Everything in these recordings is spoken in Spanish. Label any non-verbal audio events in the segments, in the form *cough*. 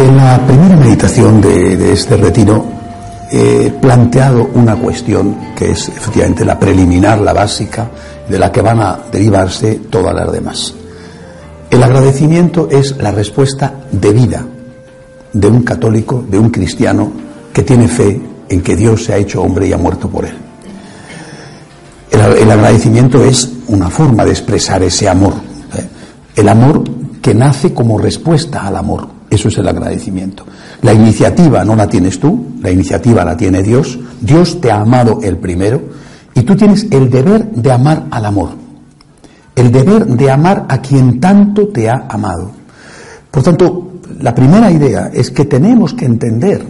En la primera meditación de, este retiro he planteado una cuestión que es efectivamente la preliminar, la básica, de la que van a derivarse todas las demás. El agradecimiento es la respuesta debida de un católico, de un cristiano que tiene fe en que Dios se ha hecho hombre y ha muerto por él. El, agradecimiento es una forma de expresar ese amor, ¿eh? el amor que nace como respuesta al amor. Eso es el agradecimiento. La iniciativa no la tienes tú, la iniciativa la tiene Dios. Dios te ha amado el primero y tú tienes el deber de amar al amor. El deber de amar a quien tanto te ha amado. Por tanto, la primera idea es que tenemos que entender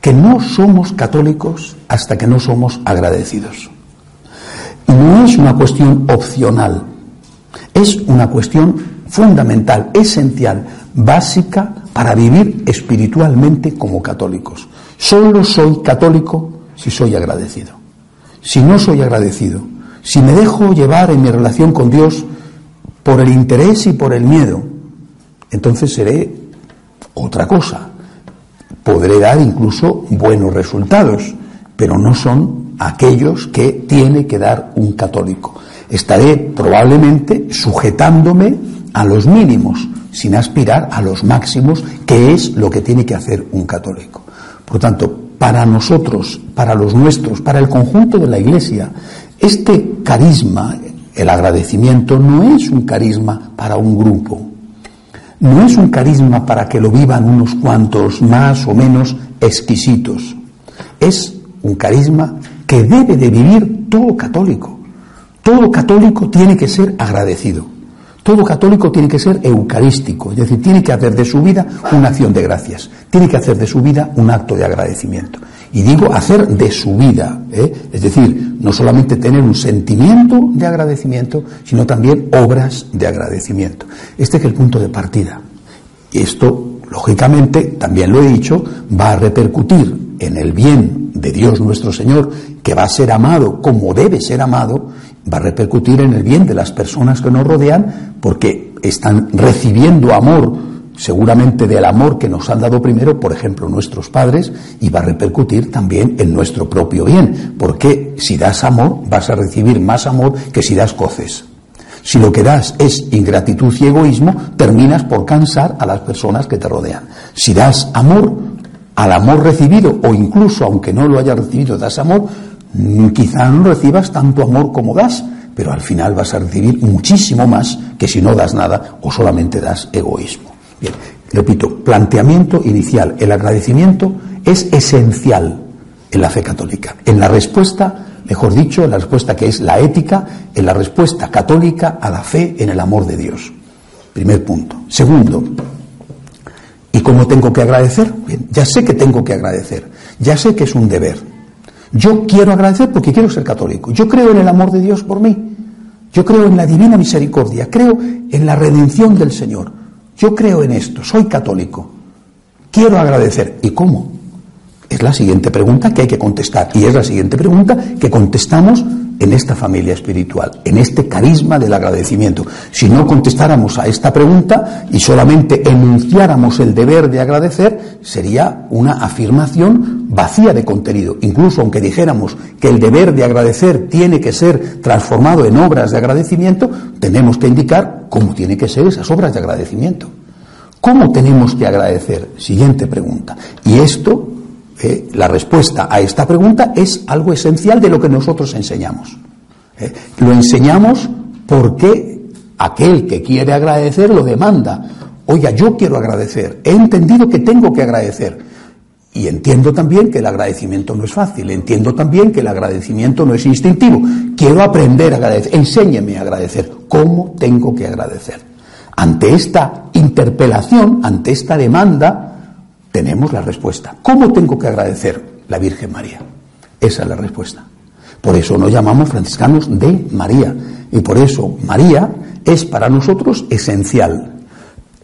que no somos católicos hasta que no somos agradecidos. No es una cuestión opcional, es una cuestión fundamental, esencial, básica para vivir espiritualmente como católicos. Solo soy católico si soy agradecido. Si no soy agradecido, si me dejo llevar en mi relación con Dios por el interés y por el miedo, entonces seré otra cosa. Podré dar incluso buenos resultados, pero no son aquellos que tiene que dar un católico. Estaré probablemente sujetándome a los mínimos, sin aspirar a los máximos, que es lo que tiene que hacer un católico. Por tanto, para nosotros, para los nuestros, para el conjunto de la Iglesia, este carisma, el agradecimiento, no es un carisma para un grupo, no es un carisma para que lo vivan unos cuantos más o menos exquisitos, es un carisma que debe de vivir todo católico. Todo católico tiene que ser agradecido. Todo católico tiene que ser eucarístico, es decir, tiene que hacer de su vida una acción de gracias, tiene que hacer de su vida un acto de agradecimiento. Y digo hacer de su vida, ¿eh? es decir, no solamente tener un sentimiento de agradecimiento, sino también obras de agradecimiento. Este es el punto de partida. Y esto, lógicamente, también lo he dicho, va a repercutir en el bien de Dios nuestro Señor, que va a ser amado como debe ser amado, va a repercutir en el bien de las personas que nos rodean porque están recibiendo amor, seguramente del amor que nos han dado primero, por ejemplo, nuestros padres, y va a repercutir también en nuestro propio bien, porque si das amor vas a recibir más amor que si das coces. Si lo que das es ingratitud y egoísmo, terminas por cansar a las personas que te rodean. Si das amor, al amor recibido, o incluso aunque no lo hayas recibido, das amor, Mm, quizá no recibas tanto amor como das, pero al final vas a recibir muchísimo más que si no das nada o solamente das egoísmo. Bien, repito, planteamiento inicial. El agradecimiento es esencial en la fe católica. En la respuesta, mejor dicho, en la respuesta que es la ética, en la respuesta católica a la fe en el amor de Dios. Primer punto. Segundo, ¿y cómo tengo que agradecer? Ya sé que tengo que agradecer, ya sé que es un deber. Yo quiero agradecer porque quiero ser católico. Yo creo en el amor de Dios por mí. Yo creo en la divina misericordia. Creo en la redención del Señor. Yo creo en esto. Soy católico. Quiero agradecer. ¿Y cómo? Es la siguiente pregunta que hay que contestar. Y es la siguiente pregunta que contestamos en esta familia espiritual, en este carisma del agradecimiento. Si no contestáramos a esta pregunta y solamente enunciáramos el deber de agradecer, sería una afirmación vacía de contenido. Incluso aunque dijéramos que el deber de agradecer tiene que ser transformado en obras de agradecimiento, tenemos que indicar cómo tienen que ser esas obras de agradecimiento. ¿Cómo tenemos que agradecer? Siguiente pregunta. Y esto la respuesta a esta pregunta es algo esencial de lo que nosotros enseñamos. ¿eh? Lo enseñamos porque aquel que quiere agradecer lo demanda. Oiga, yo quiero agradecer. He entendido que tengo que agradecer. Y entiendo también que el agradecimiento no es fácil, entiendo también que el agradecimiento no es instintivo. Quiero aprender a agradecer, enséñeme a agradecer. ¿Cómo tengo que agradecer? Ante esta interpelación, ante esta demanda, tenemos la respuesta. ¿Cómo tengo que agradecer la Virgen María? Esa es la respuesta. Por eso nos llamamos franciscanos de María. Y por eso María es para nosotros esencial.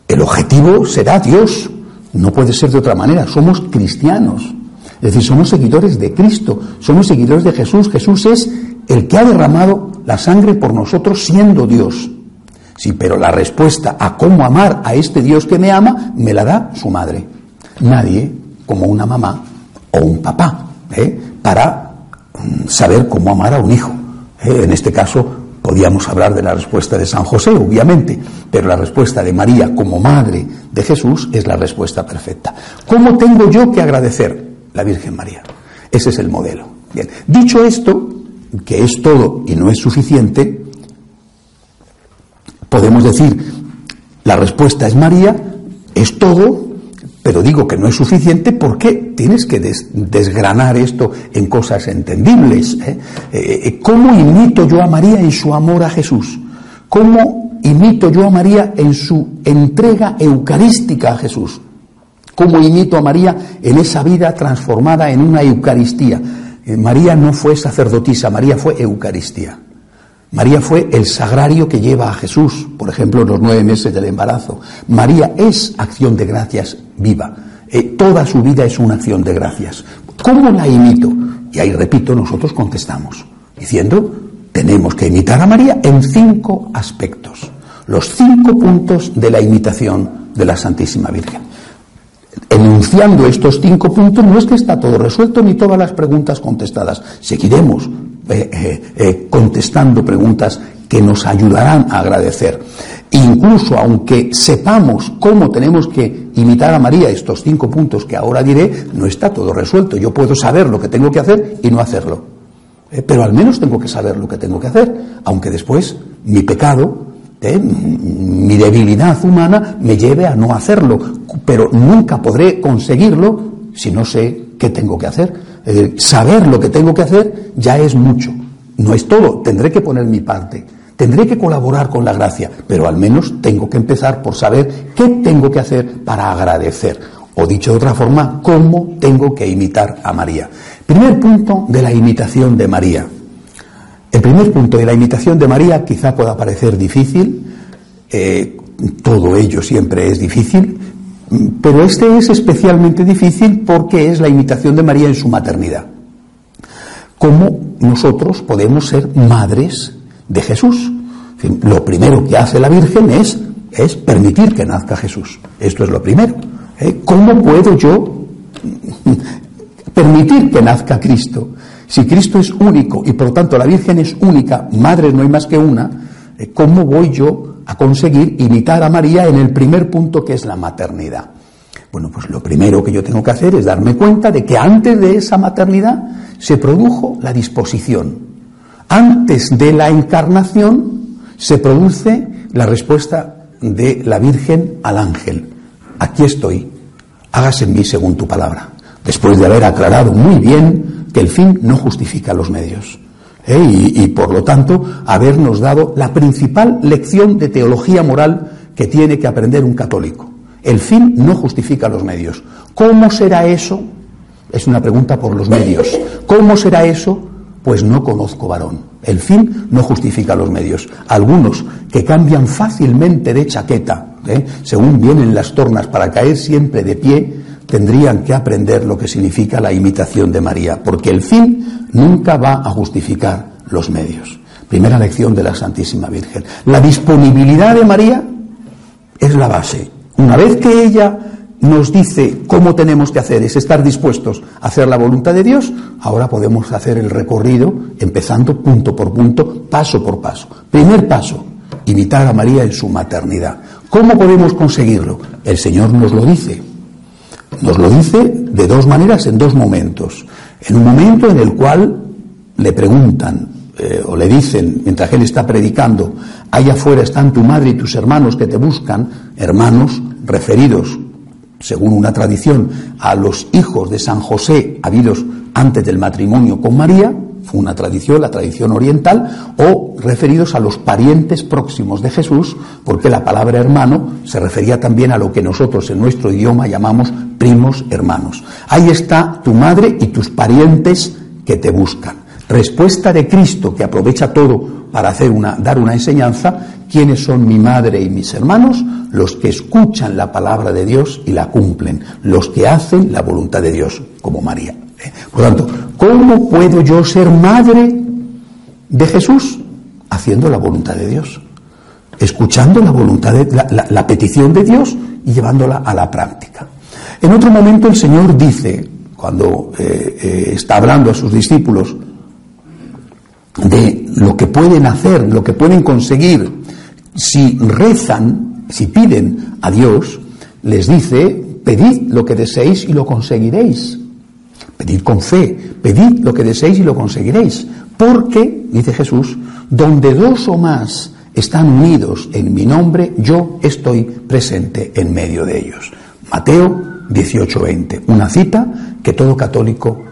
El objetivo será Dios. No puede ser de otra manera. Somos cristianos. Es decir, somos seguidores de Cristo. Somos seguidores de Jesús. Jesús es el que ha derramado la sangre por nosotros siendo Dios. Sí, pero la respuesta a cómo amar a este Dios que me ama me la da su madre. Nadie como una mamá o un papá ¿eh? para mm, saber cómo amar a un hijo. ¿eh? En este caso, podíamos hablar de la respuesta de San José, obviamente, pero la respuesta de María como madre de Jesús es la respuesta perfecta. ¿Cómo tengo yo que agradecer la Virgen María? Ese es el modelo. Bien, dicho esto, que es todo y no es suficiente, podemos decir, la respuesta es María, es todo, pero digo que no es suficiente porque tienes que desgranar esto en cosas entendibles. ¿eh? Eh, eh, ¿Cómo imito yo a María en su amor a Jesús? ¿Cómo imito yo a María en su entrega eucarística a Jesús? ¿Cómo imito a María en esa vida transformada en una Eucaristía? María no fue sacerdotisa, María fue Eucaristía. María fue el sagrario que lleva a Jesús, por ejemplo, en los nueve meses del embarazo. María es acción de gracias viva. Eh, toda su vida es una acción de gracias. ¿Cómo la imito? Y ahí repito, nosotros contestamos, diciendo, tenemos que imitar a María en cinco aspectos. Los cinco puntos de la imitación de la Santísima Virgen. Enunciando estos cinco puntos, no es que está todo resuelto ni todas las preguntas contestadas. Seguiremos eh, eh, eh, contestando preguntas que nos ayudarán a agradecer. Incluso aunque sepamos cómo tenemos que imitar a María estos cinco puntos que ahora diré, no está todo resuelto. Yo puedo saber lo que tengo que hacer y no hacerlo. pero al menos tengo que saber lo que tengo que hacer, aunque después mi pecado, mi debilidad humana me lleve a no hacerlo. Pero nunca podré conseguirlo si no sé qué tengo que hacer saber lo que tengo que hacer ya es mucho. No es todo, tendré que poner mi parte. Tendré que colaborar con la gracia, pero al menos tengo que empezar por saber qué tengo que hacer para agradecer. O dicho de otra forma, cómo tengo que imitar a María. Primer punto de la imitación de María. El primer punto de la imitación de María quizá pueda parecer difícil, eh, todo ello siempre es difícil, pero este es especialmente difícil porque es la imitación de María en su maternidad. ¿Cómo nosotros podemos ser madres de Jesús? Lo primero que hace la Virgen es, es permitir que nazca Jesús. Esto es lo primero. ¿eh? ¿Cómo puedo yo permitir que nazca Cristo? Si Cristo es único y por tanto la Virgen es única, madre no hay más que una, ¿eh? ¿cómo voy yo a conseguir imitar a María en el primer punto que es la maternidad. Bueno, pues lo primero que yo tengo que hacer es darme cuenta de que antes de esa maternidad se produjo la disposición. Antes de la encarnación se produce la respuesta de la Virgen al ángel. Aquí estoy, hágase en mí según tu palabra. Después de haber aclarado muy bien que el fin no justifica los medios. ¿Eh? y, por lo tanto habernos dado la principal lección de teología moral que tiene que aprender un católico. El fin no justifica los medios. ¿Cómo será eso? Es una pregunta por los medios. ¿Cómo será eso? Pues no conozco varón. El fin no justifica los medios. Algunos que cambian fácilmente de chaqueta, ¿eh? según vienen las tornas para caer siempre de pie, tendrían que aprender lo que significa la imitación de María, porque el fin nunca va a justificar los medios. Primera lección de la Santísima Virgen. La disponibilidad de María es la base. Una vez que ella nos dice cómo tenemos que hacer, es estar dispuestos a hacer la voluntad de Dios, ahora podemos hacer el recorrido empezando punto por punto, paso por paso. Primer paso, imitar a María en su maternidad. ¿Cómo podemos conseguirlo? El Señor nos lo dice. Nos lo dice de dos maneras en dos momentos. En un momento en el cual le preguntan eh, o le dicen, mientras él está predicando, allá afuera están tu madre y tus hermanos que te buscan, hermanos referidos según una tradición, a los hijos de San José habidos antes del matrimonio con María, fue una tradición, la tradición oriental, o referidos a los parientes próximos de Jesús, porque la palabra hermano se refería también a lo que nosotros en nuestro idioma llamamos primos hermanos. Ahí está tu madre y tus parientes que te buscan. Respuesta de Cristo que aprovecha todo para hacer una, dar una enseñanza, ¿quiénes son mi madre y mis hermanos? Los que escuchan la palabra de Dios y la cumplen, los que hacen la voluntad de Dios, como María. Por lo tanto, ¿cómo puedo yo ser madre de Jesús? Haciendo la voluntad de Dios, escuchando la voluntad de la, petición de Dios y llevándola a la práctica. En otro momento el Señor dice, cuando eh, eh, está hablando a sus discípulos, de lo que pueden hacer, lo que pueden conseguir si rezan, si piden a Dios, les dice, pedid lo que deseéis y lo conseguiréis. Pedid con fe, pedid lo que deseéis y lo conseguiréis. Porque, dice Jesús, donde dos o más están unidos en mi nombre, yo estoy presente en medio de ellos. Mateo 18:20, una cita que todo católico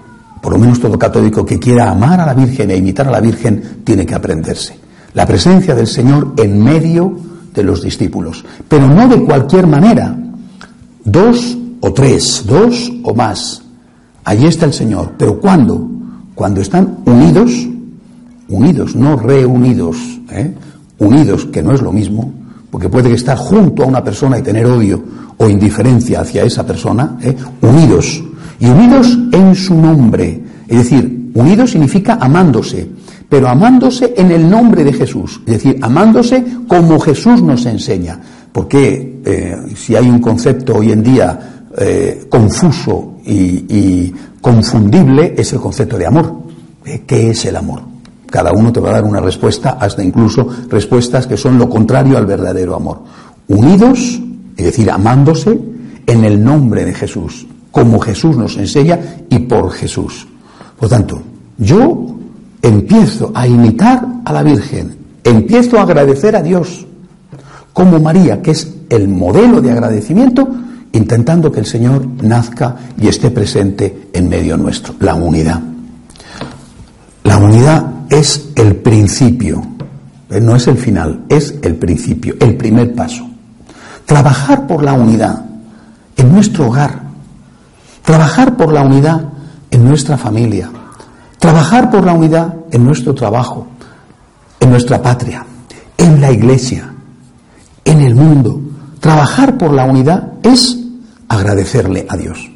por lo menos todo católico que quiera amar a la Virgen e imitar a la Virgen, tiene que aprenderse. La presencia del Señor en medio de los discípulos, pero no de cualquier manera. Dos o tres, dos o más. Allí está el Señor. Pero ¿cuándo? Cuando están unidos, unidos, no reunidos, ¿eh? unidos, que no es lo mismo, porque puede estar junto a una persona y tener odio o indiferencia hacia esa persona, ¿eh? unidos y unidos en su nombre. Es decir, unidos significa amándose, pero amándose en el nombre de Jesús. Es decir, amándose como Jesús nos enseña. Porque eh, si hay un concepto hoy en día confuso y, confundible, es el concepto de amor. Eh, ¿Qué es el amor? Cada uno te va a dar una respuesta, hasta incluso respuestas que son lo contrario al verdadero amor. Unidos, es decir, amándose en el nombre de Jesús como Jesús nos enseña y por Jesús. Por tanto, yo empiezo a imitar a la Virgen, empiezo a agradecer a Dios, como María, que es el modelo de agradecimiento, intentando que el Señor nazca y esté presente en medio nuestro, la unidad. La unidad es el principio, eh, no es el final, es el principio, el primer paso. Trabajar por la unidad en nuestro hogar, Trabajar por la unidad en nuestra familia. Trabajar por la unidad en nuestro trabajo, en nuestra patria, en la iglesia, en el mundo. Trabajar por la unidad es agradecerle a Dios.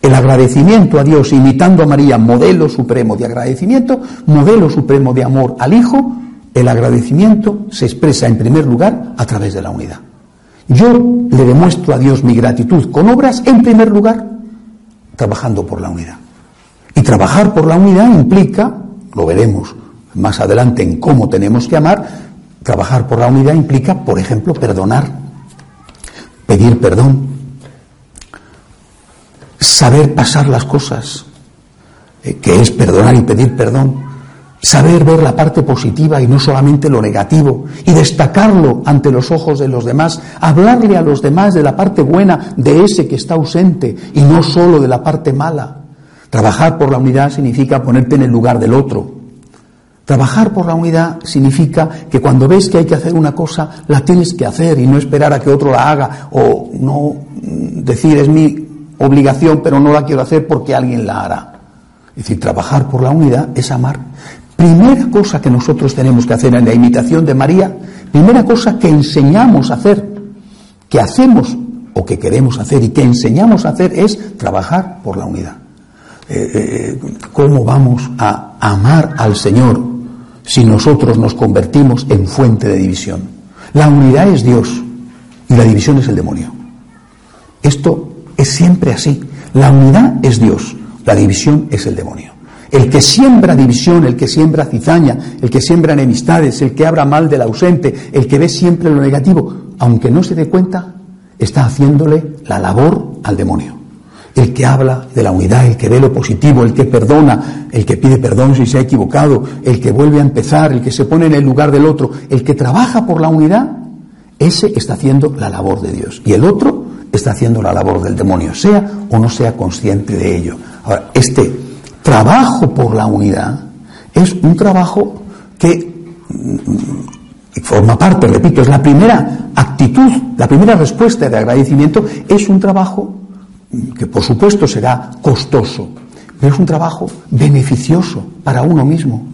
El agradecimiento a Dios, imitando a María, modelo supremo de agradecimiento, modelo supremo de amor al Hijo, el agradecimiento se expresa en primer lugar a través de la unidad. Yo le demuestro a Dios mi gratitud con obras en primer lugar trabajando por la unidad. Y trabajar por la unidad implica, lo veremos más adelante en cómo tenemos que amar, trabajar por la unidad implica, por ejemplo, perdonar, pedir perdón, saber pasar las cosas, eh, que es perdonar y pedir perdón, saber ver la parte positiva y no solamente lo negativo, y destacarlo ante los ojos de los demás, hablarle a los demás de la parte buena de ese que está ausente y no solo de la parte mala. Trabajar por la unidad significa ponerte en el lugar del otro. Trabajar por la unidad significa que cuando ves que hay que hacer una cosa, la tienes que hacer y no esperar a que otro la haga o no decir es mi obligación pero no la quiero hacer porque alguien la hará. Es decir, trabajar por la unidad es amar. Primera cosa que nosotros tenemos que hacer en la imitación de María, primera cosa que enseñamos a hacer, que hacemos o que queremos hacer y que enseñamos a hacer es trabajar por la unidad. Eh, eh, ¿Cómo vamos a amar al Señor si nosotros nos convertimos en fuente de división? La unidad es Dios y la división es el demonio. Esto es siempre así. La unidad es Dios, la división es el demonio. El que siembra división, el que siembra cizaña, el que siembra enemistades, el que habla mal del ausente, el que ve siempre lo negativo, aunque no se dé cuenta, está haciéndole la labor al demonio. El que habla de la unidad, el que ve lo positivo, el que perdona, el que pide perdón si se ha equivocado, el que vuelve a empezar, el que se pone en el lugar del otro, el que trabaja por la unidad, ese está haciendo la labor de Dios. Y el otro está haciendo la labor del demonio, sea o no sea consciente de ello. Ahora, este trabajo por la unidad es un trabajo que mm, forma parte, repito, es la primera actitud, la primera respuesta de agradecimiento, es un trabajo que por supuesto será costoso, pero es un trabajo beneficioso para uno mismo.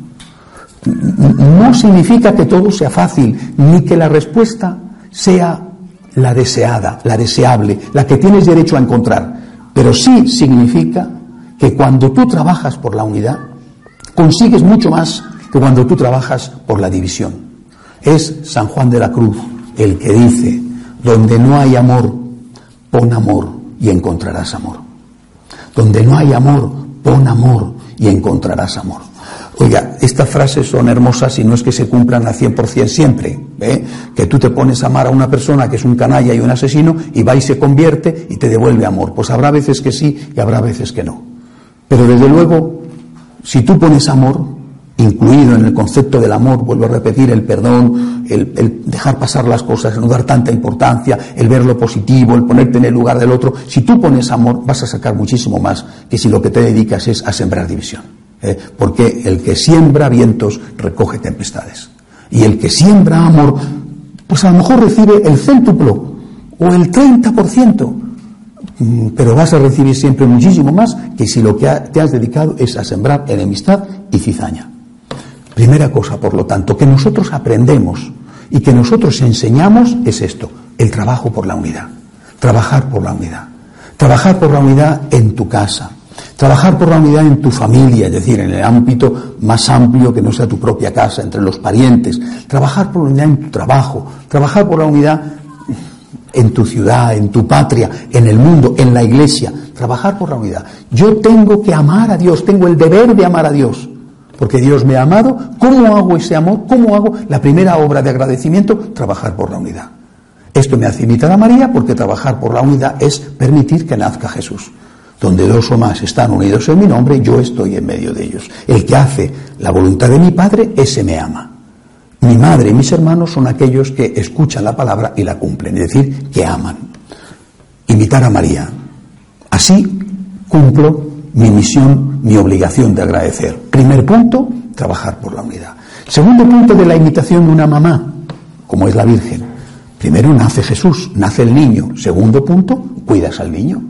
No significa que todo sea fácil, ni que la respuesta sea la deseada, la deseable, la que tienes derecho a encontrar, pero sí significa que cuando tú trabajas por la unidad, consigues mucho más que cuando tú trabajas por la división. Es San Juan de la Cruz el que dice, donde no hay amor, pon amor y encontrarás amor. Donde no hay amor, pon amor y encontrarás amor. Oiga, estas frases son hermosas y no es que se cumplan al 100% siempre. ¿eh? Que tú te pones a amar a una persona que es un canalla y un asesino y va y se convierte y te devuelve amor. Pues habrá veces que sí y habrá veces que no. Pero desde luego, si tú pones amor, incluido en el concepto del amor, vuelvo a repetir, el perdón, el, el, dejar pasar las cosas, el no dar tanta importancia, el ver lo positivo, el ponerte en el lugar del otro, si tú pones amor vas a sacar muchísimo más que si lo que te dedicas es a sembrar división. ¿Eh? porque el que siembra vientos recoge tempestades. Y el que siembra amor, pues a lo mejor recibe el céntuplo o el 30%, mm, pero vas a recibir siempre muchísimo más que si lo que te has dedicado es a sembrar enemistad y cizaña. Primera cosa, por lo tanto, que nosotros aprendemos y que nosotros enseñamos es esto, el trabajo por la unidad, trabajar por la unidad, trabajar por la unidad en tu casa, Trabajar por la unidad en tu familia, es decir, en el ámbito más amplio que no sea tu propia casa, entre los parientes. Trabajar por la unidad en tu trabajo. Trabajar por la unidad en tu ciudad, en tu patria, en el mundo, en la iglesia. Trabajar por la unidad. Yo tengo que amar a Dios, tengo el deber de amar a Dios. Porque Dios me ha amado. ¿Cómo hago ese amor? ¿Cómo hago la primera obra de agradecimiento? Trabajar por la unidad. Esto me hace imitar a María porque trabajar por la unidad es permitir que nazca Jesús. Donde dos o más están unidos en mi nombre, yo estoy en medio de ellos. El que hace la voluntad de mi Padre, ese me ama. Mi madre y mis hermanos son aquellos que escuchan la palabra y la cumplen, es decir, que aman. Imitar a María. Así cumplo mi misión, mi obligación de agradecer. Primer punto, trabajar por la unidad. Segundo punto de la imitación de una mamá, como es la Virgen. Primero nace Jesús, nace el niño. Segundo punto, cuidas al niño.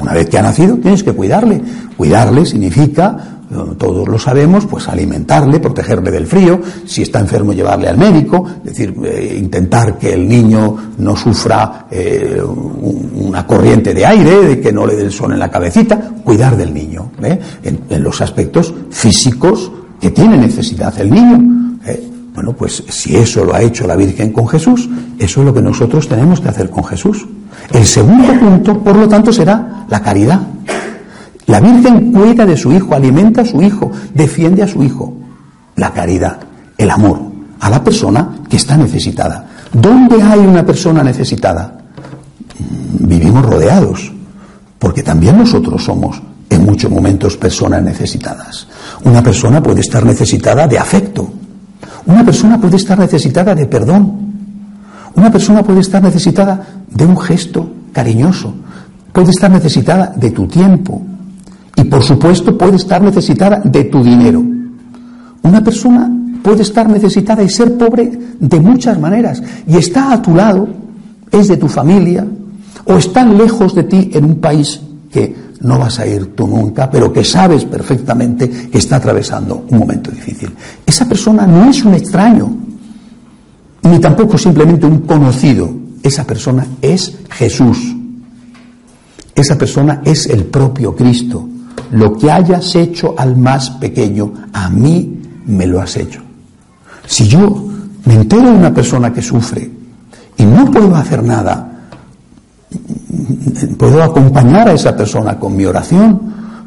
Una vez que ha nacido, tienes que cuidarle. Cuidarle significa, eh, todos lo sabemos, pues alimentarle, protegerle del frío, si está enfermo llevarle al médico, es decir, eh, intentar que el niño no sufra eh, una corriente de aire, de que no le dé el sol en la cabecita, cuidar del niño, en, en, los aspectos físicos que tiene necesidad el niño. Bueno, pues si eso lo ha hecho la Virgen con Jesús, eso es lo que nosotros tenemos que hacer con Jesús. El segundo punto, por lo tanto, será la caridad. La Virgen cuida de su hijo, alimenta a su hijo, defiende a su hijo. La caridad, el amor a la persona que está necesitada. ¿Dónde hay una persona necesitada? Mm, vivimos rodeados, porque también nosotros somos en muchos momentos personas necesitadas. Una persona puede estar necesitada de afecto, una persona puede estar necesitada de perdón. Una persona puede estar necesitada de un gesto cariñoso. Puede estar necesitada de tu tiempo. Y por supuesto puede estar necesitada de tu dinero. Una persona puede estar necesitada y ser pobre de muchas maneras. Y está a tu lado, es de tu familia, o está lejos de ti en un país que no vas a ir tú nunca, pero que sabes perfectamente que está atravesando un momento difícil. Esa persona no es un extraño, ni tampoco simplemente un conocido. Esa persona es Jesús. Esa persona es el propio Cristo. Lo que hayas hecho al más pequeño, a mí me lo has hecho. Si yo me entero de una persona que sufre y no puedo hacer nada, puedo acompañar a esa persona con mi oración,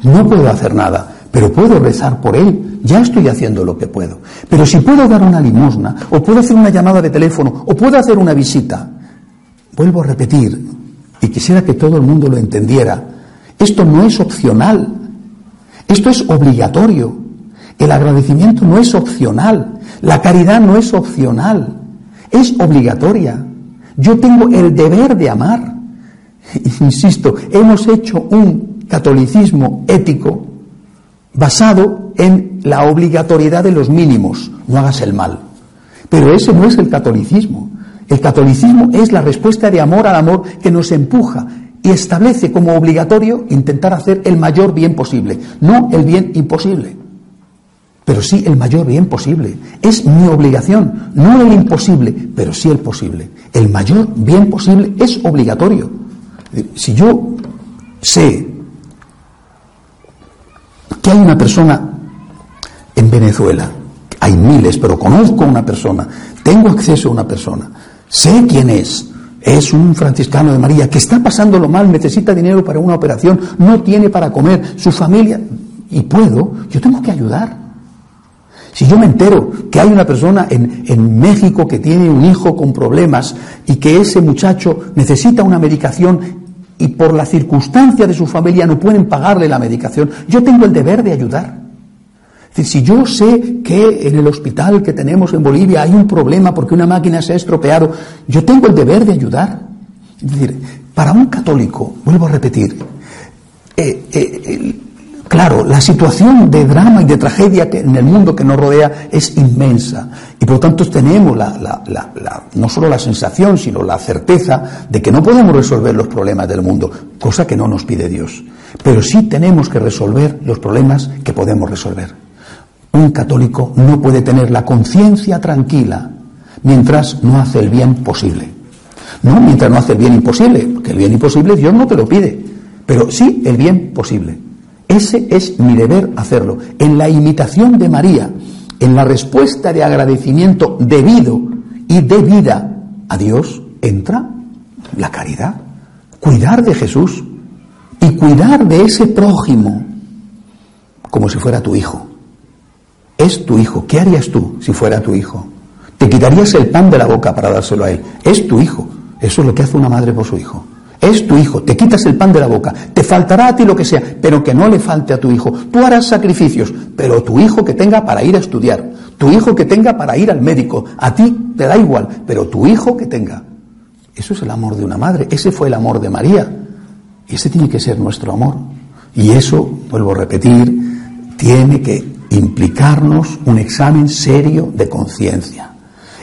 no puedo hacer nada, pero puedo rezar por él, ya estoy haciendo lo que puedo. Pero si puedo dar una limosna, o puedo hacer una llamada de teléfono, o puedo hacer una visita, vuelvo a repetir, y quisiera que todo el mundo lo entendiera, esto no es opcional, esto es obligatorio. El agradecimiento no es opcional, la caridad no es opcional, es obligatoria. Yo tengo el deber de amar. *laughs* Insisto, hemos hecho un catolicismo ético basado en la obligatoriedad de los mínimos, no hagas el mal. Pero ese no es el catolicismo. El catolicismo es la respuesta de amor al amor que nos empuja y establece como obligatorio intentar hacer el mayor bien posible, no el bien imposible, pero sí el mayor bien posible. Es mi obligación, no el imposible, pero sí el posible. El mayor bien posible es obligatorio. Si yo sé que hay una persona en Venezuela, hay miles, pero conozco a una persona, tengo acceso a una persona, sé quién es, es un franciscano de María que está pasándolo mal, necesita dinero para una operación, no tiene para comer, su familia, y puedo, yo tengo que ayudar. Si yo me entero que hay una persona en, en, México que tiene un hijo con problemas y que ese muchacho necesita una medicación y por la circunstancia de su familia no pueden pagarle la medicación, yo tengo el deber de ayudar. Si yo sé que en el hospital que tenemos en Bolivia hay un problema porque una máquina se ha estropeado, yo tengo el deber de ayudar. Es decir, para un católico, vuelvo a repetir, eh, eh, claro, la situación de drama y de tragedia que en el mundo que nos rodea es inmensa. Y por lo tanto tenemos no solo la sensación, sino la certeza de que no podemos resolver los problemas del mundo, cosa que no nos pide Dios. Pero sí tenemos que resolver los problemas que podemos resolver. Un católico no puede tener la conciencia tranquila mientras no hace el bien posible. No, mientras no hace el bien imposible, porque el bien imposible Dios no te lo pide, pero sí el bien posible. Ese es mi deber hacerlo. En la imitación de María, en la respuesta de agradecimiento debido y debida a Dios, entra la caridad. Cuidar de Jesús y cuidar de ese prójimo como si fuera tu hijo. Es tu hijo. ¿Qué harías tú si fuera tu hijo? Te quitarías el pan de la boca para dárselo a él. Es tu hijo. Eso es lo que hace una madre por su hijo. Es tu hijo, te quitas el pan de la boca, te faltará a ti lo que sea, pero que no le falte a tu hijo. Tú harás sacrificios, pero tu hijo que tenga para ir a estudiar, tu hijo que tenga para ir al médico, a ti te da igual, pero tu hijo que tenga. Eso es el amor de una madre, ese fue el amor de María, ese tiene que ser nuestro amor. Y eso, vuelvo a repetir, tiene que implicarnos un examen serio de conciencia.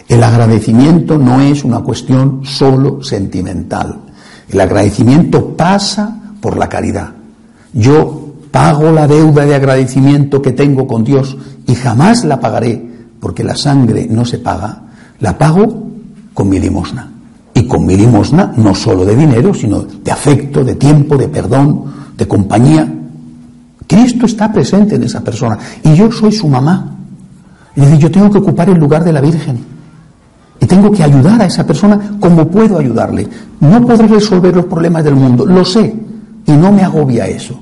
El agradecimiento no es una cuestión solo sentimental. El agradecimiento pasa por la caridad. Yo pago la deuda de agradecimiento que tengo con Dios y jamás la pagaré porque la sangre no se paga. La pago con mi limosna. Y con mi limosna no solo de dinero, sino de afecto, de tiempo, de perdón, de compañía, Cristo está presente en esa persona y yo soy su mamá. Es decir, yo tengo que ocupar el lugar de la Virgen y tengo que ayudar a esa persona como puedo ayudarle. No podré resolver los problemas del mundo, lo sé, y no me agobia eso.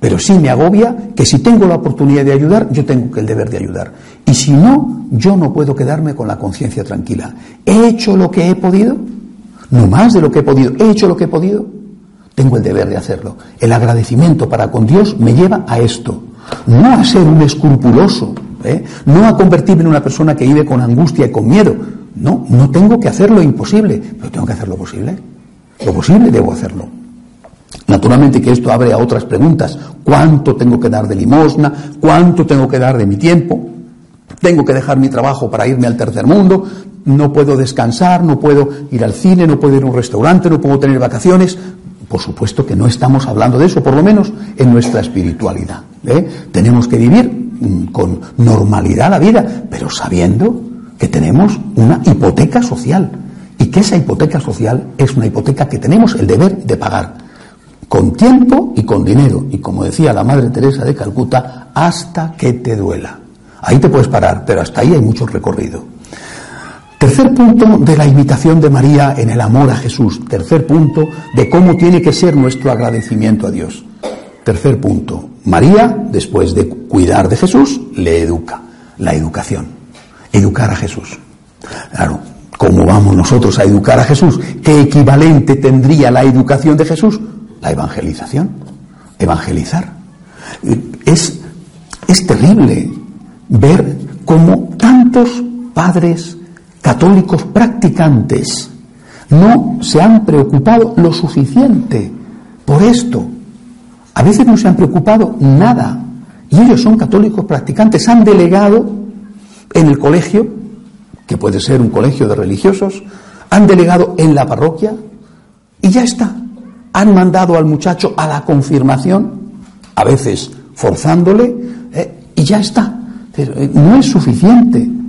Pero sí me agobia que si tengo la oportunidad de ayudar, yo tengo el deber de ayudar. Y si no, yo no puedo quedarme con la conciencia tranquila. ¿He hecho lo que he podido? No más de lo que he podido. ¿He hecho lo que he podido? Tengo el deber de hacerlo. El agradecimiento para con Dios me lleva a esto, no a ser un escrupuloso, ¿eh? no a convertirme en una persona que vive con angustia y con miedo. No, no tengo que hacer lo imposible, pero tengo que hacer lo posible. Lo posible debo hacerlo. Naturalmente que esto abre a otras preguntas. ¿Cuánto tengo que dar de limosna? ¿Cuánto tengo que dar de mi tiempo? ¿Tengo que dejar mi trabajo para irme al tercer mundo? ¿No puedo descansar? ¿No puedo ir al cine? ¿No puedo ir a un restaurante? ¿No puedo tener vacaciones? Por supuesto que no estamos hablando de eso, por lo menos en nuestra espiritualidad. ¿eh? Tenemos que vivir mm, con normalidad la vida, pero sabiendo que tenemos una hipoteca social y que esa hipoteca social es una hipoteca que tenemos el deber de pagar con tiempo y con dinero y como decía la Madre Teresa de Calcuta, hasta que te duela. Ahí te puedes parar, pero hasta ahí hay mucho recorrido. Tercer punto de la imitación de María en el amor a Jesús. Tercer punto de cómo tiene que ser nuestro agradecimiento a Dios. Tercer punto. María, después de cuidar de Jesús, le educa. La educación. Educar a Jesús. Claro, ¿cómo vamos nosotros a educar a Jesús? ¿Qué equivalente tendría la educación de Jesús? La evangelización. Evangelizar. Es, es terrible ver cómo tantos padres católicos practicantes no se han preocupado lo suficiente por esto. A veces no se han preocupado nada. Y ellos son católicos practicantes, han delegado en el colegio, que puede ser un colegio de religiosos, han delegado en la parroquia y ya está. Han mandado al muchacho a la confirmación, a veces forzándole, eh, y ya está. Pero eh, no es suficiente.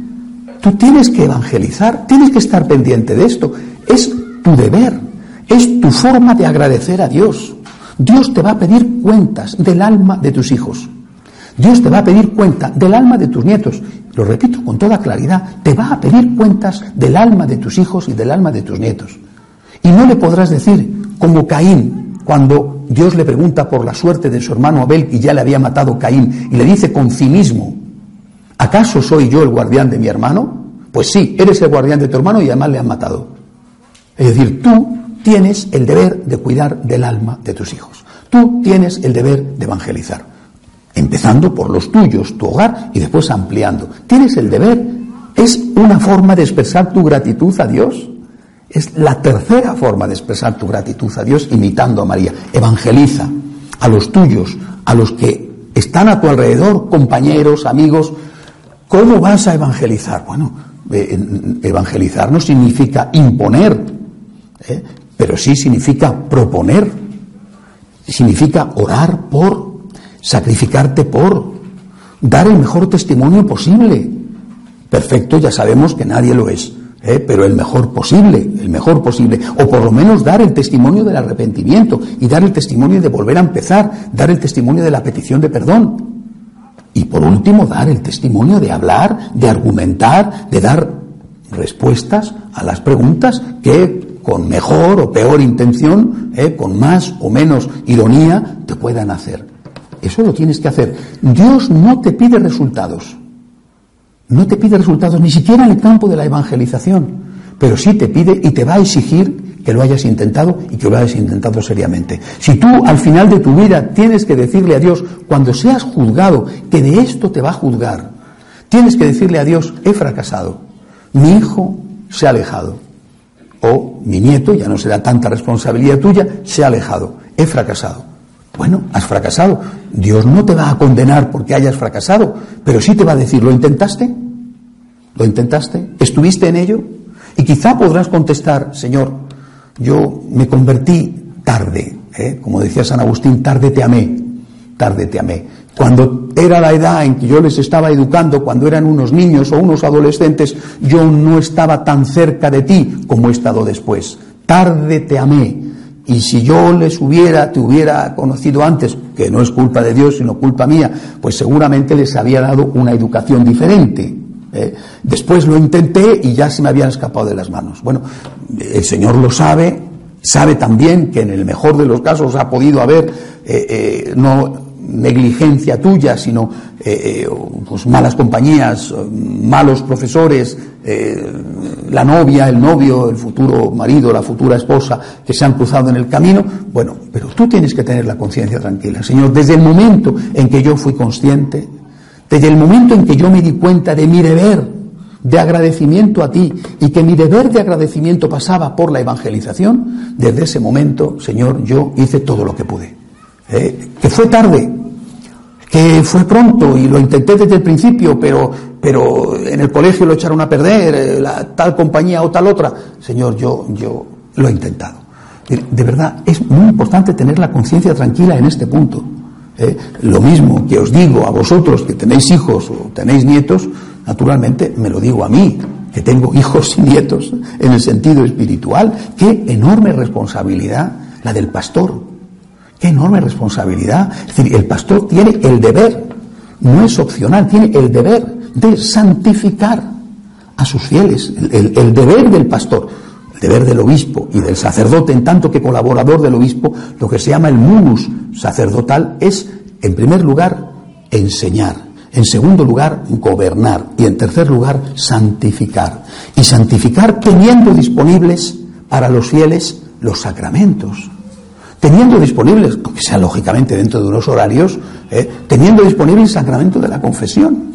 Tú tienes que evangelizar, tienes que estar pendiente de esto. Es tu deber, es tu forma de agradecer a Dios. Dios te va a pedir cuentas del alma de tus hijos. Dios te va a pedir cuenta del alma de tus nietos. Lo repito con toda claridad, te va a pedir cuentas del alma de tus hijos y del alma de tus nietos. Y no le podrás decir, como Caín, cuando Dios le pregunta por la suerte de su hermano Abel y ya le había matado Caín, y le dice con cinismo, ¿acaso soy yo el guardián de mi hermano? Pues sí, eres el guardián de tu hermano y además le han matado. Es decir, tú tienes el deber de cuidar del alma de tus hijos. Tú tienes el deber de evangelizar empezando por los tuyos, tu hogar, y después ampliando. Tienes el deber. Es una forma de expresar tu gratitud a Dios. Es la tercera forma de expresar tu gratitud a Dios imitando a María. Evangeliza a los tuyos, a los que están a tu alrededor, compañeros, amigos. ¿Cómo vas a evangelizar? Bueno, eh, evangelizar no significa imponer, ¿eh? pero sí significa proponer, significa orar por, sacrificarte por, dar el mejor testimonio posible. Perfecto, ya sabemos que nadie lo es, ¿eh? pero el mejor posible, el mejor posible, o por lo menos dar el testimonio del arrepentimiento y dar el testimonio de volver a empezar, dar el testimonio de la petición de perdón. Y por último, dar el testimonio de hablar, de argumentar, de dar respuestas a las preguntas que con mejor o peor intención, ¿eh? con más o menos ironía, te puedan hacer. Eso lo tienes que hacer. Dios no te pide resultados. No te pide resultados ni siquiera en el campo de la evangelización. Pero sí te pide y te va a exigir que lo hayas intentado y que lo hayas intentado seriamente. Si tú al final de tu vida tienes que decirle a Dios, cuando seas juzgado, que de esto te va a juzgar, tienes que decirle a Dios, he fracasado, mi hijo se ha alejado, o mi nieto, ya no será tanta responsabilidad tuya, se ha alejado, he fracasado. Bueno, has fracasado. Dios no te va a condenar porque hayas fracasado, pero sí te va a decir, ¿lo intentaste? ¿Lo intentaste? ¿Estuviste en ello? Y quizá podrás contestar, Señor, yo me convertí tarde, ¿eh? como decía San Agustín, tarde te amé, tarde te amé. Cuando era la edad en que yo les estaba educando, cuando eran unos niños o unos adolescentes, yo no estaba tan cerca de ti como he estado después. Tarde te amé, y si yo les hubiera, te hubiera conocido antes, que no es culpa de Dios, sino culpa mía, pues seguramente les había dado una educación diferente. ¿Eh? Después lo intenté y ya se me habían escapado de las manos. Bueno, el Señor lo sabe, sabe también que en el mejor de los casos ha podido haber eh, eh, no negligencia tuya, sino pues malas compañías, malos profesores, la novia, el novio, el futuro marido, la futura esposa que se han cruzado en el camino. Bueno, pero tú tienes que tener la conciencia tranquila. Señor, desde el momento en que yo fui consciente, desde el momento en que yo me di cuenta de mi deber de agradecimiento a ti y que mi deber de agradecimiento pasaba por la evangelización, desde ese momento, Señor, yo hice todo lo que pude. que fue tarde, que fue pronto y lo intenté desde el principio, pero, pero en el colegio lo echaron a perder, eh, la, tal compañía o tal otra. Señor, yo, yo lo he intentado. De, verdad, es muy importante tener la conciencia tranquila en este punto. ¿Eh? Lo mismo que os digo a vosotros que tenéis hijos o tenéis nietos, naturalmente me lo digo a mí, que tengo *laughs* hijos y nietos en el sentido espiritual. Qué enorme responsabilidad la del pastor, Qué enorme responsabilidad. Es decir, el pastor tiene el deber, no es opcional, tiene el deber de santificar a sus fieles, el, deber del pastor, deber del obispo y del sacerdote, en tanto que colaborador del obispo, lo que se llama el munus sacerdotal es, en primer lugar, enseñar, en segundo lugar, gobernar y en tercer lugar, santificar. Y santificar teniendo disponibles para los fieles los sacramentos teniendo disponibles, aunque sea lógicamente dentro de unos horarios, eh, teniendo disponible el sacramento de la confesión.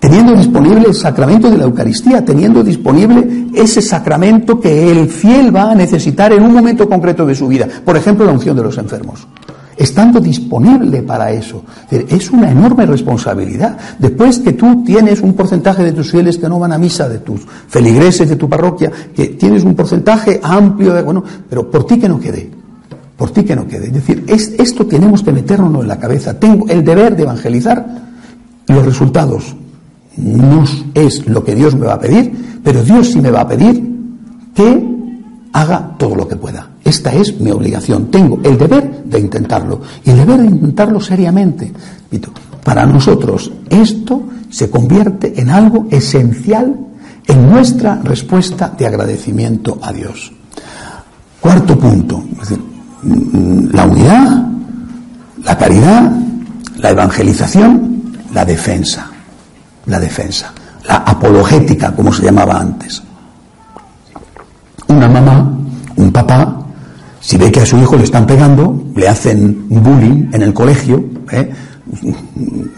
Teniendo disponible el sacramento de la Eucaristía, teniendo disponible ese sacramento que el fiel va a necesitar en un momento concreto de su vida, por ejemplo la unción de los enfermos estando disponible para eso. Es una enorme responsabilidad. Después que tú tienes un porcentaje de tus fieles que no van a misa, de tus feligreses de tu parroquia, que tienes un porcentaje amplio de, bueno, pero por ti que no quede. Por ti que no quede. Es decir, es, esto tenemos que meternos en la cabeza. Tengo el deber de evangelizar. Los resultados no es lo que Dios me va a pedir, pero Dios sí me va a pedir que haga todo lo que pueda. Esta es mi obligación. Tengo el deber de intentarlo. Y el deber de intentarlo seriamente. Para nosotros esto se convierte en algo esencial en nuestra respuesta de agradecimiento a Dios. Cuarto punto. la unidad, la caridad, la evangelización, la defensa. La defensa. La apologética, como se llamaba antes. Una mamá, un papá, si ve que a su hijo le están pegando, le hacen bullying en el colegio, ¿eh?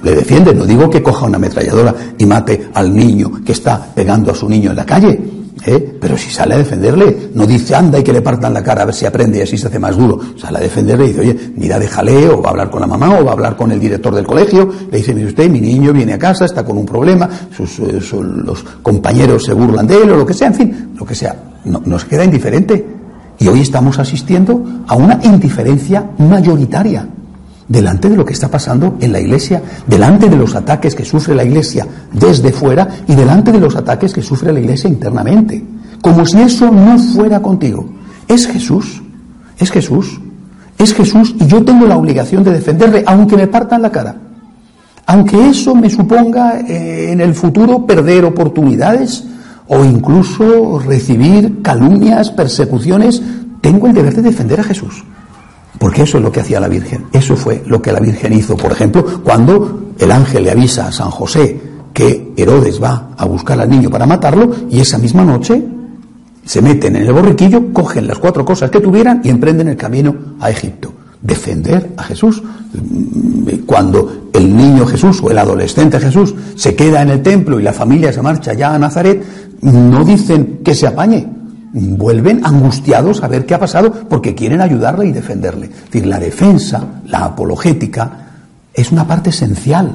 le defiende. No digo que coja una ametralladora y mate al niño que está pegando a su niño en la calle, ¿eh? pero si sale a defenderle, no dice anda y que le partan la cara a ver si aprende y así se hace más duro. Sale a defenderle y dice, oye, mira, déjale, o va a hablar con la mamá, o va a hablar con el director del colegio. Le dice, mire usted, mi niño viene a casa, está con un problema, sus, eh, los compañeros se burlan de él, o lo que sea, en fin, lo que sea. No, nos queda indiferente y hoy estamos asistiendo a una indiferencia mayoritaria delante de lo que está pasando en la Iglesia, delante de los ataques que sufre la Iglesia desde fuera y delante de los ataques que sufre la Iglesia internamente. Como si eso no fuera contigo. Es Jesús, es Jesús, es Jesús y yo tengo la obligación de defenderle aunque me partan la cara. Aunque eso me suponga eh, en el futuro perder oportunidades o incluso recibir calumnias, persecuciones, tengo el deber de defender a Jesús. Porque eso es lo que hacía la Virgen. Eso fue lo que la Virgen hizo, por ejemplo, cuando el ángel le avisa a San José que Herodes va a buscar al niño para matarlo y esa misma noche se meten en el borriquillo, cogen las cuatro cosas que tuvieran y emprenden el camino a Egipto. Defender a Jesús. Cuando el niño Jesús o el adolescente Jesús se queda en el templo y la familia se marcha ya a Nazaret, no dicen que se apañe, vuelven angustiados a ver qué ha pasado porque quieren ayudarle y defenderle. Es decir, la defensa, la apologética, es una parte esencial.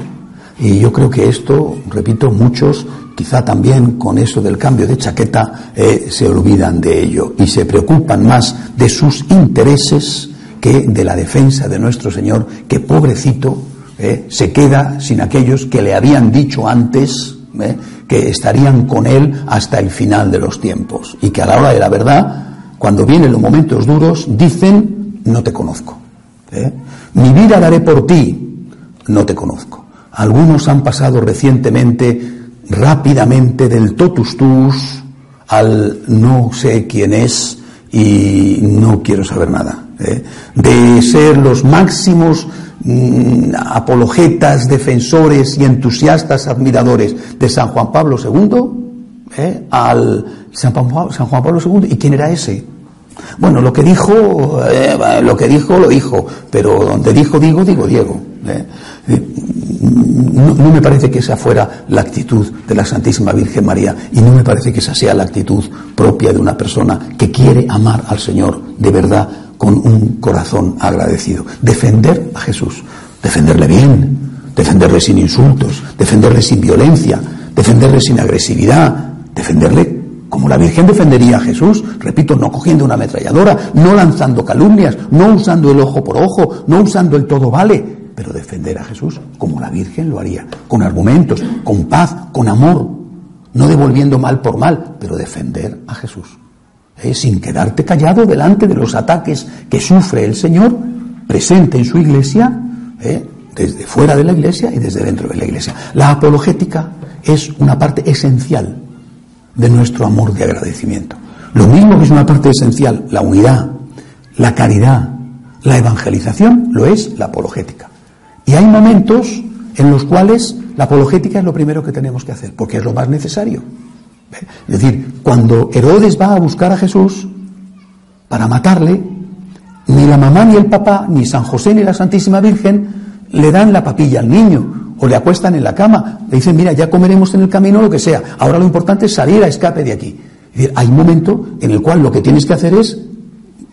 Y yo creo que esto, repito, muchos, quizá también con eso del cambio de chaqueta, eh, se olvidan de ello y se preocupan más de sus intereses que de la defensa de nuestro Señor, que pobrecito eh, se queda sin aquellos que le habían dicho antes eh, que estarían con Él hasta el final de los tiempos y que a la hora de la verdad, cuando vienen los momentos duros, dicen, no te conozco. ¿eh? Mi vida daré por ti, no te conozco. Algunos han pasado recientemente rápidamente del totus tus al no sé quién es y no quiero saber nada. ¿eh? De ser los máximos Mm, apologetas, defensores y entusiastas admiradores de San Juan Pablo II ¿eh? al San Juan, Pablo II. ¿Y quién era ese? Bueno, lo que dijo, eh, lo que dijo, lo dijo, pero donde dijo digo, digo Diego. ¿eh? No, no, me parece que esa fuera la actitud de la Santísima Virgen María y no me parece que esa sea la actitud propia de una persona que quiere amar al Señor de verdad con un corazón agradecido. Defender a Jesús, defenderle bien, defenderle sin insultos, defenderle sin violencia, defenderle sin agresividad, defenderle como la Virgen defendería a Jesús, repito, no cogiendo una ametralladora, no lanzando calumnias, no usando el ojo por ojo, no usando el todo vale, pero defender a Jesús como la Virgen lo haría, con argumentos, con paz, con amor, no devolviendo mal por mal, pero defender a Jesús. Eh, sin quedarte callado delante de los ataques que sufre el Señor presente en su iglesia, eh, desde fuera de la iglesia y desde dentro de la iglesia. La apologética es una parte esencial de nuestro amor de agradecimiento. Lo mismo que es una parte esencial, la unidad, la caridad, la evangelización, lo es la apologética. Y hay momentos en los cuales la apologética es lo primero que tenemos que hacer, porque es lo más necesario. Es decir, cuando Herodes va a buscar a Jesús para matarle, ni la mamá ni el papá, ni San José ni la Santísima Virgen le dan la papilla al niño. o le acuestan en la cama, le dicen, mira, ya comeremos en el camino lo que sea, ahora lo importante es salir a escape de aquí. Hay un momento en el cual lo que tienes que hacer es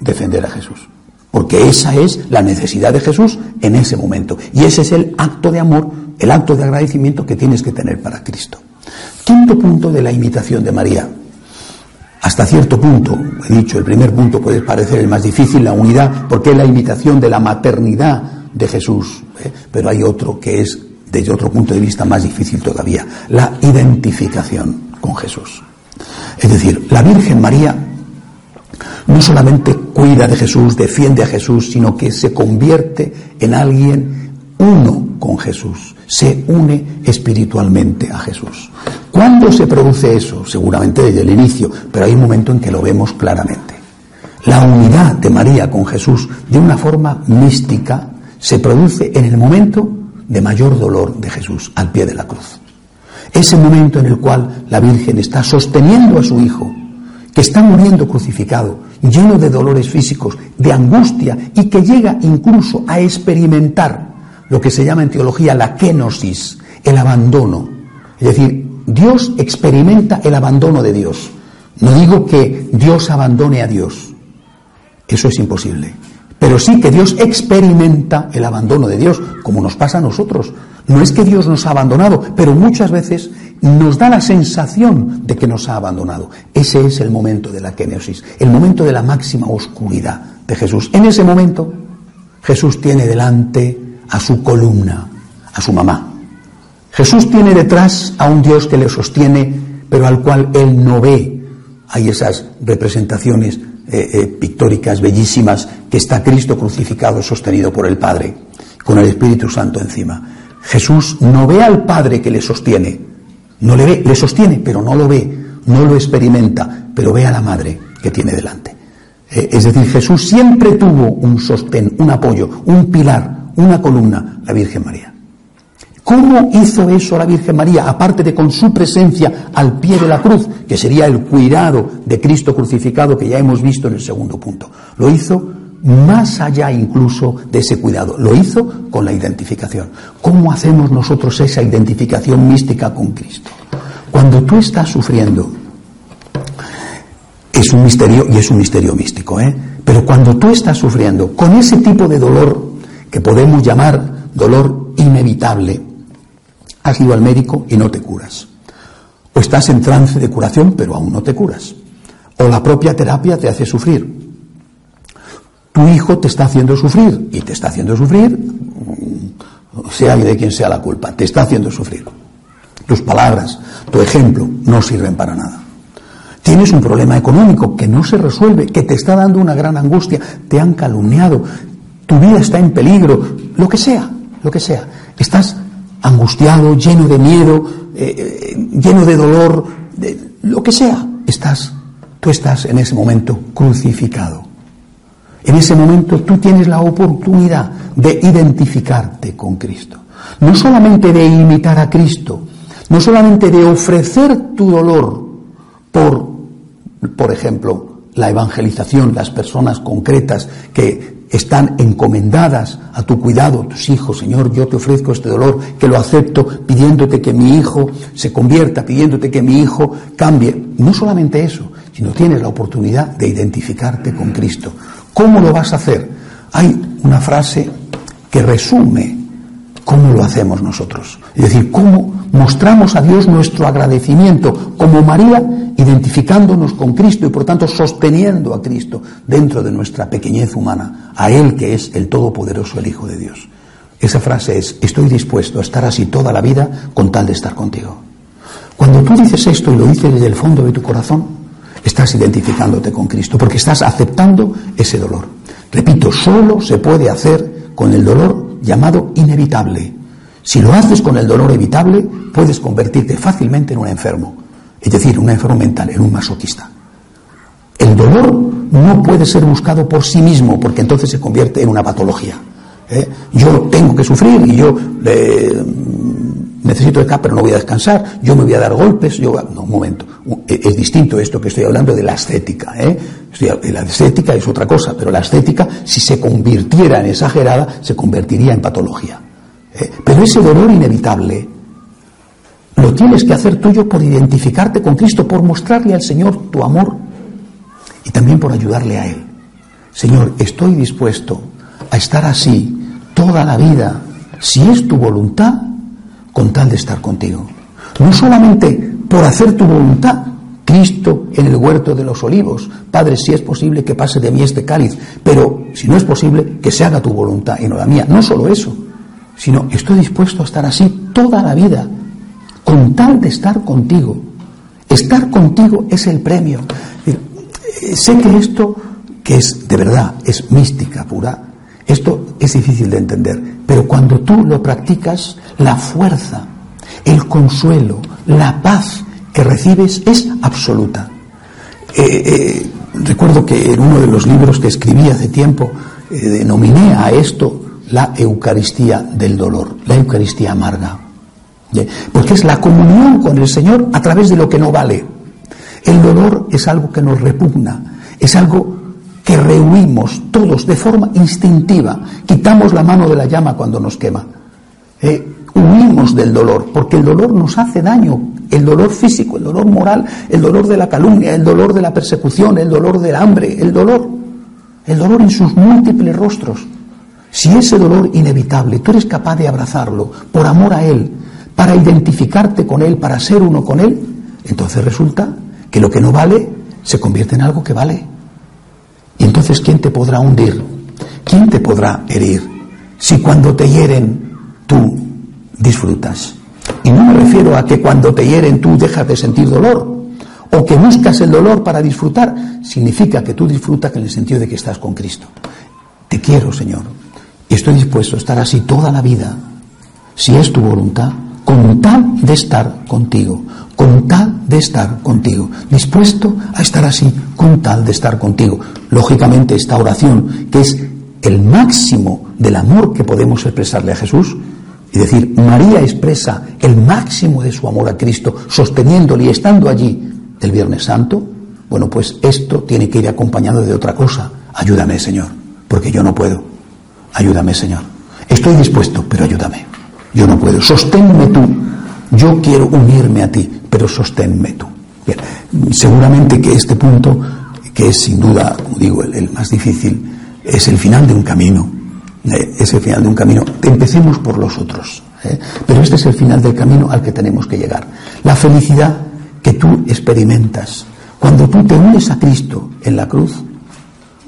defender a Jesús. Porque esa es la necesidad de Jesús en ese momento. Y ese es el acto de amor, el acto de agradecimiento que tienes que tener para Cristo. Quinto punto de la imitación de María. Hasta cierto punto, he dicho, el primer punto puede parecer el más difícil, la unidad, porque es la imitación de la maternidad de Jesús. ¿eh? Pero hay otro que es, desde otro punto de vista, más difícil todavía, la identificación con Jesús. Es decir, la Virgen María no solamente cuida de Jesús, defiende a Jesús, sino que se convierte en alguien uno con Jesús, se une espiritualmente a Jesús. ¿Cuándo se produce eso? Seguramente desde el inicio, pero hay un momento en que lo vemos claramente. La unidad de María con Jesús de una forma mística se produce en el momento de mayor dolor de Jesús, al pie de la cruz. Ese momento en el cual la Virgen está sosteniendo a su Hijo, que está muriendo crucificado, lleno de dolores físicos, de angustia, y que llega incluso a experimentar lo que se llama en teología la kenosis, el abandono. Es decir, Dios experimenta el abandono de Dios. No digo que Dios abandone a Dios. Eso es imposible. Pero sí que Dios experimenta el abandono de Dios, como nos pasa a nosotros. No es que Dios nos ha abandonado, pero muchas veces nos da la sensación de que nos ha abandonado. Ese es el momento de la kenosis, el momento de la máxima oscuridad de Jesús. En ese momento, Jesús tiene delante a su columna, a su mamá. Jesús tiene detrás a un Dios que le sostiene, pero al cual él no ve. Hay esas representaciones eh, eh, pictóricas bellísimas que está Cristo crucificado sostenido por el Padre, con el Espíritu Santo encima. Jesús no ve al Padre que le sostiene, no le ve, le sostiene, pero no lo ve, no lo experimenta, pero ve a la Madre que tiene delante. Eh, es decir, Jesús siempre tuvo un sostén, un apoyo, un pilar, una columna, la Virgen María. ¿Cómo hizo eso la Virgen María, aparte de con su presencia al pie de la cruz, que sería el cuidado de Cristo crucificado que ya hemos visto en el segundo punto? Lo hizo más allá incluso de ese cuidado, lo hizo con la identificación. ¿Cómo hacemos nosotros esa identificación mística con Cristo? Cuando tú estás sufriendo, es un misterio y es un misterio místico, ¿eh? Pero cuando tú estás sufriendo con ese tipo de dolor que podemos llamar dolor inevitable, has ido al médico y no te curas. O estás en trance de curación, pero aún no te curas. O la propia terapia te hace sufrir. Tu hijo te está haciendo sufrir y te está haciendo sufrir, sea de quien sea la culpa, te está haciendo sufrir. Tus palabras, tu ejemplo no sirven para nada. Tienes un problema económico que no se resuelve, que te está dando una gran angustia, te han calumniado, tu vida está en peligro, lo que sea, lo que sea. Estás angustiado, lleno de miedo, eh, eh, lleno de dolor, de, lo que sea. Estás, tú estás en ese momento crucificado. En ese momento tú tienes la oportunidad de identificarte con Cristo. No solamente de imitar a Cristo, no solamente de ofrecer tu dolor por, por ejemplo, la evangelización, las personas concretas que están encomendadas a tu cuidado, tus hijos, Señor, yo te ofrezco este dolor, que lo acepto, pidiéndote que mi hijo se convierta, pidiéndote que mi hijo cambie. No solamente eso, sino tienes la oportunidad de identificarte con Cristo. ¿Cómo lo vas a hacer? Hay una frase que resume cómo lo hacemos nosotros. Es decir, cómo mostramos a Dios nuestro agradecimiento como María, identificándonos con Cristo y por tanto sosteniendo a Cristo dentro de nuestra pequeñez humana, a Él que es el Todopoderoso, el Hijo de Dios. Esa frase es, estoy dispuesto a estar así toda la vida con tal de estar contigo. Cuando tú dices esto y lo dices desde el fondo de tu corazón, estás identificándote con Cristo, porque estás aceptando ese dolor. Repito, solo se puede hacer con el dolor llamado inevitable. Si lo haces con el dolor evitable, puedes convertirte fácilmente en un enfermo, es decir, un enfermo mental, en un masoquista. El dolor no puede ser buscado por sí mismo, porque entonces se convierte en una patología. ¿eh? Yo tengo que sufrir y yo eh, necesito escapar, pero no voy a descansar, yo me voy a dar golpes, yo... No, un momento, es distinto esto que estoy hablando de la estética. ¿eh? La estética es otra cosa, pero la estética, si se convirtiera en exagerada, se convertiría en patología. Eh, pero ese dolor inevitable lo tienes que hacer tuyo por identificarte con Cristo, por mostrarle al Señor tu amor y también por ayudarle a Él. Señor, estoy dispuesto a estar así toda la vida, si es tu voluntad, con tal de estar contigo. No solamente por hacer tu voluntad, Cristo en el huerto de los olivos, Padre, si es posible que pase de mí este cáliz, pero si no es posible, que se haga tu voluntad y no la mía. No solo eso, sino estoy dispuesto a estar así toda la vida, con tal de estar contigo. Estar contigo es el premio. Sé que esto, que es de verdad, es mística pura, esto es difícil de entender, pero cuando tú lo practicas, la fuerza, el consuelo, la paz que recibes es absoluta. Eh, eh, recuerdo que en uno de los libros que escribí hace tiempo eh, denominé a esto la Eucaristía del dolor, la Eucaristía amarga. Porque es la comunión con el Señor a través de lo que no vale. El dolor es algo que nos repugna, es algo que rehuimos todos de forma instintiva. Quitamos la mano de la llama cuando nos quema. Eh, huimos del dolor, porque el dolor nos hace daño. El dolor físico, el dolor moral, el dolor de la calumnia, el dolor de la persecución, el dolor del hambre, el dolor. El dolor en sus múltiples rostros. Si ese dolor inevitable tú eres capaz de abrazarlo por amor a Él, para identificarte con Él, para ser uno con Él, entonces resulta que lo que no vale se convierte en algo que vale. Entonces, ¿quién te podrá hundir? ¿Quién te podrá herir? Si cuando te hieren tú disfrutas. Y no me refiero a que cuando te hieren tú dejas de sentir dolor o que buscas el dolor para disfrutar. Significa que tú disfrutas en el sentido de que estás con Cristo. Te quiero, Señor. Y estoy dispuesto a estar así toda la vida, si es tu voluntad, con tal de estar contigo, con tal de estar contigo, dispuesto a estar así, con tal de estar contigo. Lógicamente esta oración, que es el máximo del amor que podemos expresarle a Jesús, y decir, María expresa el máximo de su amor a Cristo, sosteniéndole y estando allí el Viernes Santo, bueno, pues esto tiene que ir acompañado de otra cosa. Ayúdame, Señor, porque yo no puedo. Ayúdame, Señor. Estoy dispuesto, pero ayúdame. Yo no puedo. Sosténme tú. Yo quiero unirme a ti, pero sosténme tú. Seguramente que este punto, que es sin duda, como digo, el, más difícil, es el final de un camino. Eh, es el final de un camino. Empecemos por los otros. ¿eh? Pero este es el final del camino al que tenemos que llegar. La felicidad que tú experimentas cuando tú te unes a Cristo en la cruz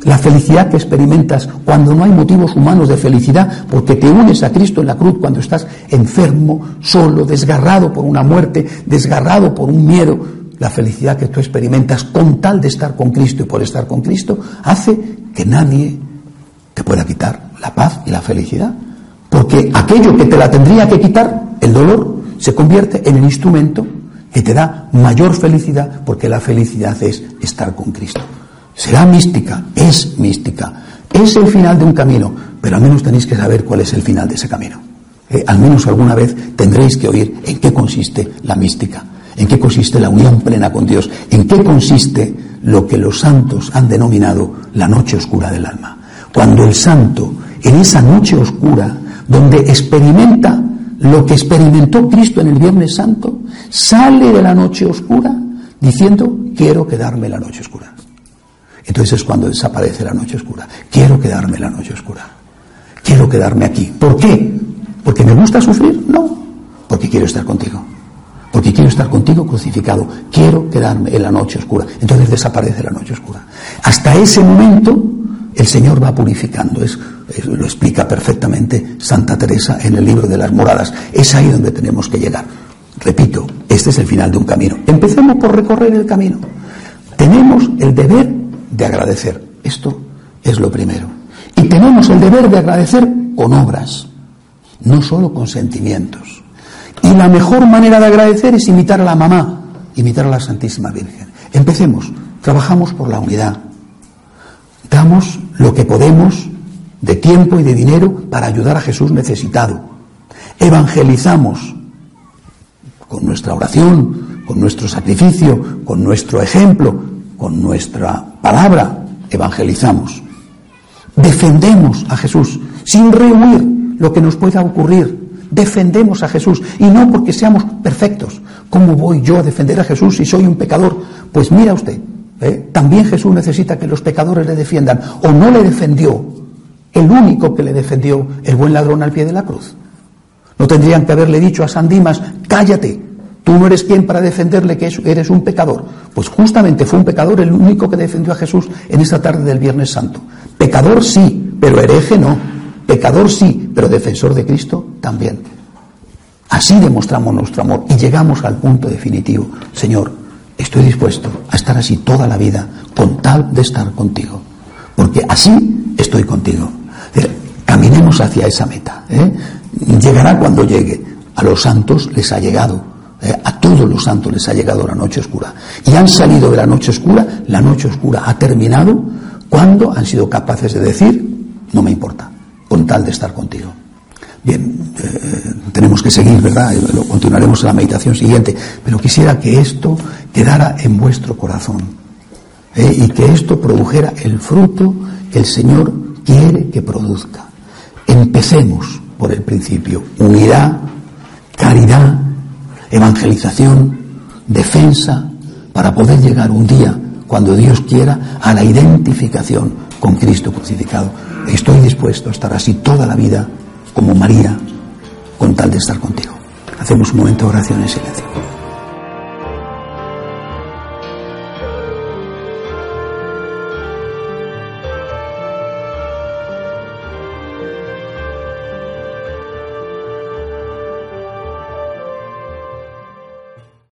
la felicidad que experimentas cuando no hay motivos humanos de felicidad, porque te unes a Cristo en la cruz cuando estás enfermo, solo, desgarrado por una muerte, desgarrado por un miedo. La felicidad que tú experimentas con tal de estar con Cristo y por estar con Cristo hace que nadie te pueda quitar la paz y la felicidad. Porque aquello que te la tendría que quitar, el dolor, se convierte en el instrumento que te da mayor felicidad, porque la felicidad es estar con Cristo. Será mística, es mística, es el final de un camino, pero al menos tenéis que saber cuál es el final de ese camino. Eh, al menos alguna vez tendréis que oír en qué consiste la mística, en qué consiste la unión plena con Dios, en qué consiste lo que los santos han denominado la noche oscura del alma. Cuando el santo, en esa noche oscura, donde experimenta lo que experimentó Cristo en el Viernes Santo, sale de la noche oscura diciendo, quiero quedarme la noche oscura. Entonces es cuando desaparece la noche oscura. Quiero quedarme la noche oscura. Quiero quedarme aquí. ¿Por qué? ¿Porque me gusta sufrir? No. Porque quiero estar contigo. Porque quiero estar contigo crucificado. Quiero quedarme en la noche oscura. Entonces desaparece la noche oscura. Hasta ese momento el Señor va purificando. Es, lo explica perfectamente Santa Teresa en el libro de las moradas. Es ahí donde tenemos que llegar. Repito, este es el final de un camino. Empecemos por recorrer el camino. Tenemos el deber de agradecer. Esto es lo primero. Y tenemos el deber de agradecer con obras, no solo con sentimientos. Y la mejor manera de agradecer es imitar a la mamá, imitar a la Santísima Virgen. Empecemos, trabajamos por la unidad. Damos lo que podemos de tiempo y de dinero para ayudar a Jesús necesitado. Evangelizamos con nuestra oración, con nuestro sacrificio, con nuestro ejemplo, con nuestra palabra evangelizamos. Defendemos a Jesús sin rehuir lo que nos pueda ocurrir. defendemos a Jesús y no porque seamos perfectos. ¿Cómo voy yo a defender a Jesús si soy un pecador? Pues mira usted, ¿eh? también Jesús necesita que los pecadores le defiendan. ¿O no le defendió el único que le defendió, el buen ladrón al pie de la cruz? No tendrían que haberle dicho a San Dimas, cállate, tú no eres quien para defenderle que eres un pecador. Pues justamente fue un pecador el único que defendió a Jesús en esta tarde del Viernes Santo. Pecador sí, pero hereje no. Pecador sí, pero defensor de Cristo también. Así demostramos nuestro amor y llegamos al punto definitivo. Señor, estoy dispuesto a estar así toda la vida con tal de estar contigo. Porque así estoy contigo. Caminemos hacia esa meta. ¿eh? Llegará cuando llegue. A los santos les ha llegado. ¿Eh? A todos los santos les ha llegado la noche oscura. Y han salido de la noche oscura. La noche oscura ha terminado cuando han sido capaces de decir, no me importa, con tal de estar contigo. Bien, eh, tenemos que seguir, ¿verdad? Lo continuaremos en la meditación siguiente, pero quisiera que esto quedara en vuestro corazón y que esto produjera el fruto que el Señor quiere que produzca. Empecemos por el principio. Unidad, caridad, evangelización, defensa, para poder llegar un día, cuando Dios quiera, a la identificación con Cristo crucificado. Estoy dispuesto a estar así toda la vida, como María, con tal de estar contigo. Hacemos un momento de oración en silencio.